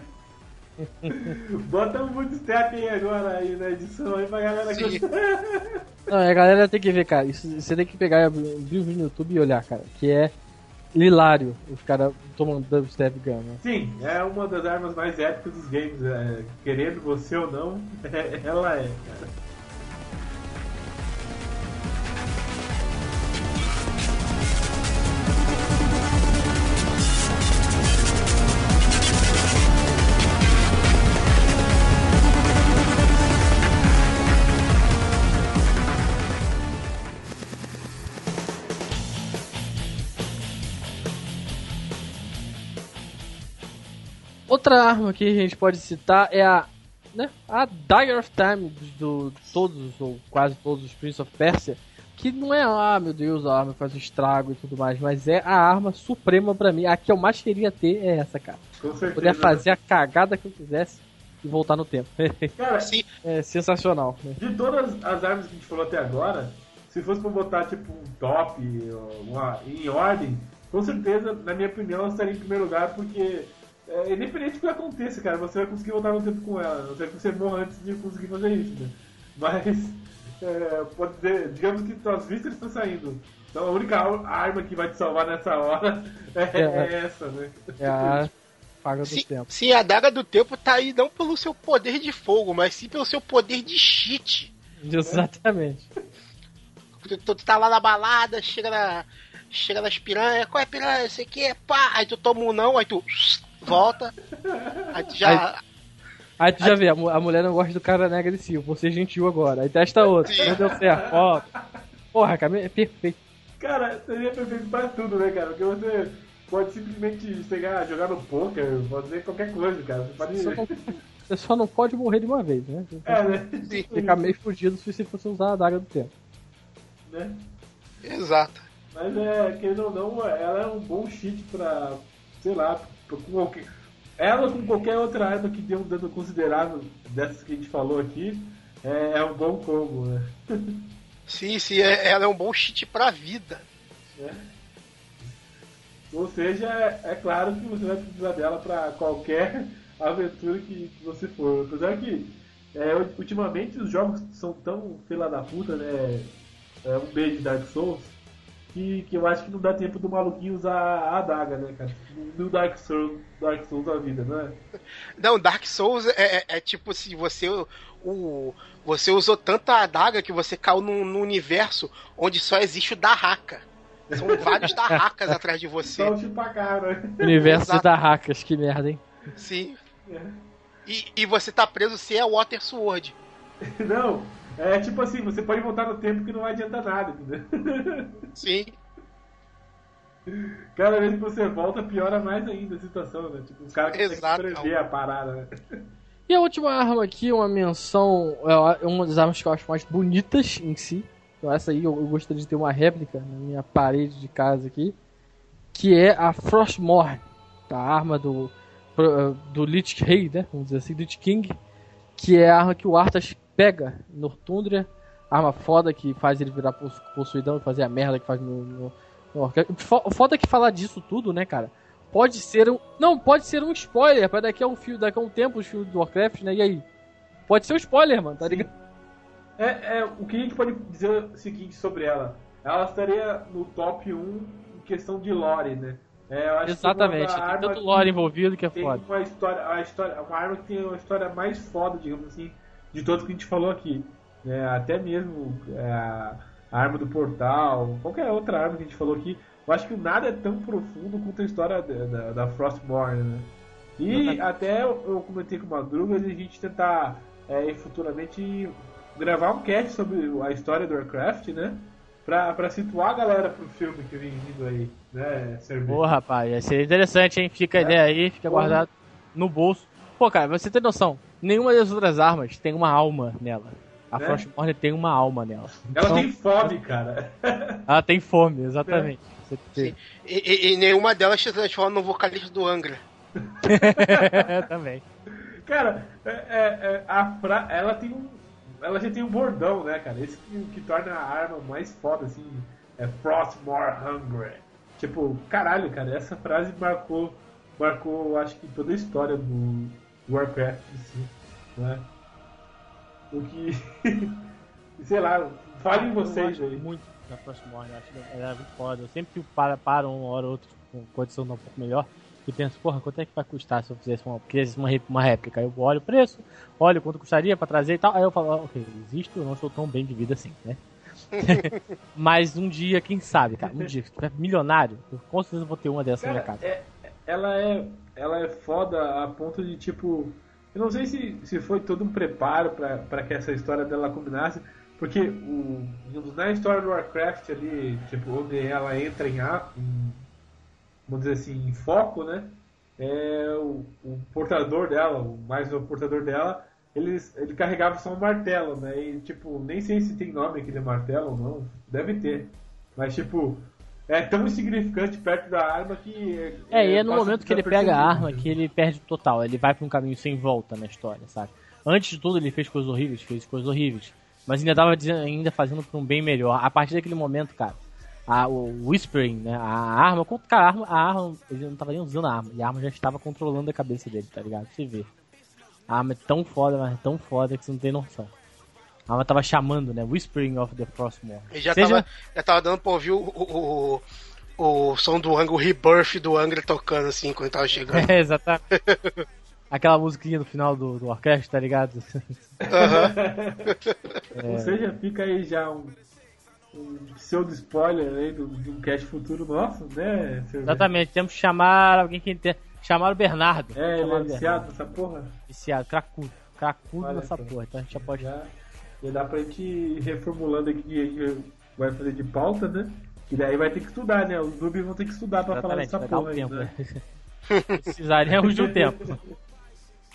*laughs* Bota um bootstrap aí agora aí na edição aí pra galera Sim. gostar. *laughs* Não, a galera tem que ver, cara. Isso, você tem que pegar e abrir um vídeo no YouTube e olhar, cara. Que é hilário os caras tomando dubstep gun, né? Sim, é uma das armas mais épicas dos games. é, querendo você ou não, *laughs* ela é, cara. Outra arma que a gente pode citar é a, né, a Dagger of Time do, do todos ou quase todos os Prince of Persia, que não é, ah, meu Deus, a arma faz um estrago e tudo mais, mas é a arma suprema pra mim. A que eu mais queria ter é essa, cara. Com certeza. Poder fazer a cagada que eu quisesse e voltar no tempo. *laughs* Cara, Sim, é sensacional. né? de todas as armas que a gente falou até agora, se fosse pra botar tipo um top ou uma, em ordem, com certeza, na minha opinião, ela estaria em primeiro lugar, porque é, independente do que aconteça, cara, você vai conseguir voltar no tempo com ela. Não sei que você morra antes de conseguir fazer isso, né? Mas é, pode dizer, digamos que suas vistas estão saindo. Então a única ar- arma que vai te salvar nessa hora *laughs* é, É. é essa, né? É a paga do sim, tempo. sim, a daga do tempo tá aí não pelo seu poder de fogo, mas sim pelo seu poder de cheat. Exatamente. Tu, tu tá lá na balada, chega na. Chega nas piranhas, qual é piranha? Isso aqui é pá. Aí tu toma um não, aí tu volta. Aí tu já. Aí tu já vê, a, a mulher não gosta do cara né, agressivo, vou ser gentil agora. Aí testa outro, Sim. não deu certo, ó. Porra, cara, é perfeito. Cara, seria perfeito pra tudo, né, cara? Porque você pode simplesmente chegar, jogar no poker, fazer qualquer coisa, cara. Você pode. Você, não, você só não pode morrer de uma vez, né? Você É, né? Sim. Ficar meio fudido se você fosse usar a adaga do tempo. né? Exato. Mas é, querendo ou não, ela é um bom cheat pra, sei lá, qualquer. Ela com qualquer outra arma que dê um dano considerável dessas que a gente falou aqui, é, é um bom combo, né? *laughs* Sim, sim, é- ela é um bom cheat pra vida. Ou seja, é, é claro que você vai precisar dela pra qualquer *laughs* aventura que, que você for. Apesar que é, ultimamente os jogos são tão fila da puta, né? É um beijo de Dark Souls, que, que eu acho que não dá tempo do maluquinho usar a adaga, né, cara? No Dark Souls, Dark Souls da vida, né? Não, Dark Souls é, é- é tipo se você o você usou tanta adaga que você caiu num, num universo onde só existe o Dahaka. São *laughs* vários Dahakas atrás de você. Só. Universo Exato. da hackers, que merda, hein? Sim. E, e você tá preso se é Water Sword. Não, é tipo assim, você pode voltar no tempo que não vai adiantar nada, entendeu? *laughs* Sim. Cada vez que você volta, piora mais ainda a situação, né? Tipo, os caras conseguem Exato. prever a parada, né? E a última arma aqui, uma menção, é uma das armas que eu acho mais bonitas em si. Então essa aí eu, eu gostaria de ter uma réplica na minha parede de casa aqui. Que é a Frostmourne, a arma do, do Lich Rei, né? Vamos dizer assim, Lich King. Que é a arma que o Arthas pega no Tundra. Arma foda que faz ele virar possu- possuidão e fazer a merda que faz no, no, no Foda é que falar disso tudo, né, cara? Pode ser um. Não, pode ser um spoiler pra daqui a um fio, daqui a um tempo os filmes do Warcraft, né? E aí? Pode ser um spoiler, mano, tá ligado? É, é, o que a gente pode dizer é o seguinte sobre ela. Ela estaria no top 1 em questão de lore, né? É, eu acho Exatamente. Tem tanto lore envolvido que é foda. uma história, a história, uma arma que tem uma história mais foda, digamos assim, de todos que a gente falou aqui. É, até mesmo é, a arma do portal, qualquer outra arma que a gente falou aqui. Eu acho que nada é tão profundo quanto a história da, da, da Frostmourne, né? E até eu, comentei com o Madruga de a gente tentar é, futuramente gravar um cast sobre a história do Warcraft, né? Pra, pra situar a galera pro filme que vem vindo aí, né? Pô, rapaz, ia ser interessante, hein? Fica a É. ideia aí, fica Porra. guardado no bolso. Pô, cara, você tem noção, nenhuma das outras armas tem uma alma nela. A Né? Frostmourne tem uma alma nela. Ela Então, tem fome, cara. *laughs* ela tem fome, exatamente. Você tem- Sim. E, e- e nenhuma delas se transforma no vocalista do Angra. *laughs* Também. Cara, é, é- é, a fra... ela tem um. Ela já tem um bordão, né, cara? Esse que, que torna a arma mais foda, assim. É Frostmore Hungry. Tipo, caralho, cara, essa frase marcou. Marcou, acho que toda a história do Warcraft em si, né? O que. *laughs* sei lá, falem vocês eu aí. muito da Frostmourne, eu acho que ela é muito foda. Eu sempre que para, para uma hora ou outra com condição um pouco melhor e penso, porra, quanto é que vai custar se eu fizesse uma, fizesse uma, uma réplica? Aí eu olho o preço, olho quanto custaria pra trazer e tal. Aí eu falo, ah, ok, existo, eu não estou tão bem de vida assim, né? *laughs* Mas um dia, quem sabe, cara, um dia, se tiver milionário, eu com certeza vou ter uma dessa na minha Cara, casa. é- ela é ela é foda a ponto de tipo eu não sei se, se foi todo um preparo pra que essa história dela combinasse porque o na história do Warcraft ali tipo onde ela entra em, em vamos dizer assim em foco né é o, o portador dela o mais o portador dela ele, ele carregava só um martelo né e tipo nem sei se tem nome aquele martelo ou não deve ter mas tipo é tão insignificante perto da arma que. É, e é no passa momento que ele pega a arma que ele perde total. Ele vai pra um caminho sem volta na história, sabe? Antes de tudo, ele fez coisas horríveis, fez coisas horríveis. Mas ainda tava ainda fazendo pra um bem melhor. A partir daquele momento, cara, a, o Whispering, né? A arma, cara, a arma, a arma, ele não tava nem usando a arma. E a arma já estava controlando a cabeça dele, tá ligado? Você vê. A arma é tão foda, mas é tão foda que você não tem noção. A arma tava chamando, né? Whispering of the Frostmourne. E já, Seja- tava, já tava dando pra ouvir o, o, o, o som do Angra, o rebirth do Angra tocando assim quando tava chegando. *laughs* É, exatamente. Aquela musiquinha no final do, do orquestra, tá ligado? Aham. *laughs* Ou seja, fica aí já um, um pseudo spoiler aí do, um cast futuro nosso, né? Exatamente, temos que chamar alguém que entenda. Chamaram o Bernardo. É, ele é viciado nessa porra? Viciado, cracudo. Cracudo nessa porra. Então a gente já pode. Já, já dá pra gente ir reformulando aqui que a gente vai fazer de pauta, né? Que daí vai ter que estudar, né? Os noobs vão ter que estudar pra falar Exatamente, dessa vai dar porra um aí, tempo. né? né? *laughs* Precisaríamos de um tempo.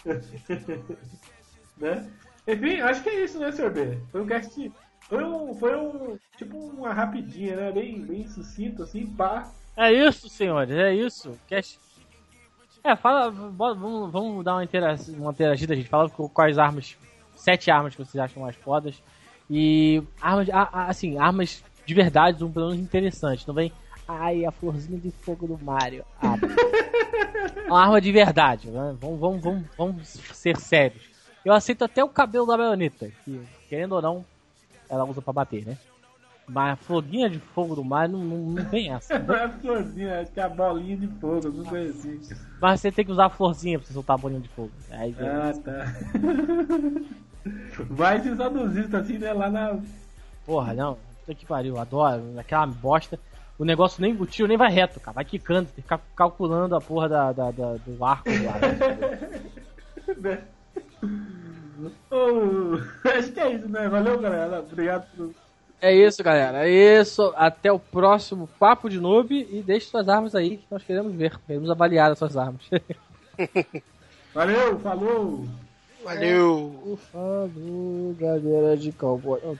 *laughs* né? Enfim, acho que é isso, né, Sr. B? Foi um cast. Foi um. Foi um. Tipo uma rapidinha, né? Bem, bem sucinto, assim, pá. É isso, senhores, é isso. Cast... É, fala. Vamos, vamos dar uma, intera uma interagida, gente. Fala com- quais armas. Sete armas que vocês acham mais fodas. E armas. a- a- Assim, armas de verdade, um pelo menos interessante. Não vem. Ai, a florzinha de fogo do Mario. Ah, *laughs* uma arma de verdade. né? Vamos, vamos, vamos, vamos ser sérios. Eu aceito até o cabelo da baioneta, que, querendo ou não, ela usa pra bater, né? Mas a floguinha de fogo do Mario não, não, não tem essa. *laughs* Não é florzinha, acho que é a bolinha de fogo, não conheci. Mas você tem que usar a florzinha pra você soltar a bolinha de fogo. Aí, Ah, tá. *laughs* Vai se saudosista assim, né? Lá na. Porra, não. Puta que pariu, adoro. Aquela bosta. O negócio nem. O tiro nem vai reto, cara. Vai quicando, tem que ficar calculando a porra da, da- da- do arco lá. *laughs* Oh, acho que é isso, né? Valeu, galera. Obrigado por. É isso, galera. É isso. Até o próximo Papo de Noob. E deixe suas armas aí que nós queremos ver. Queremos avaliar as suas armas. *laughs* Valeu, falou! Valeu! Falou, galera de cowboy. Oh.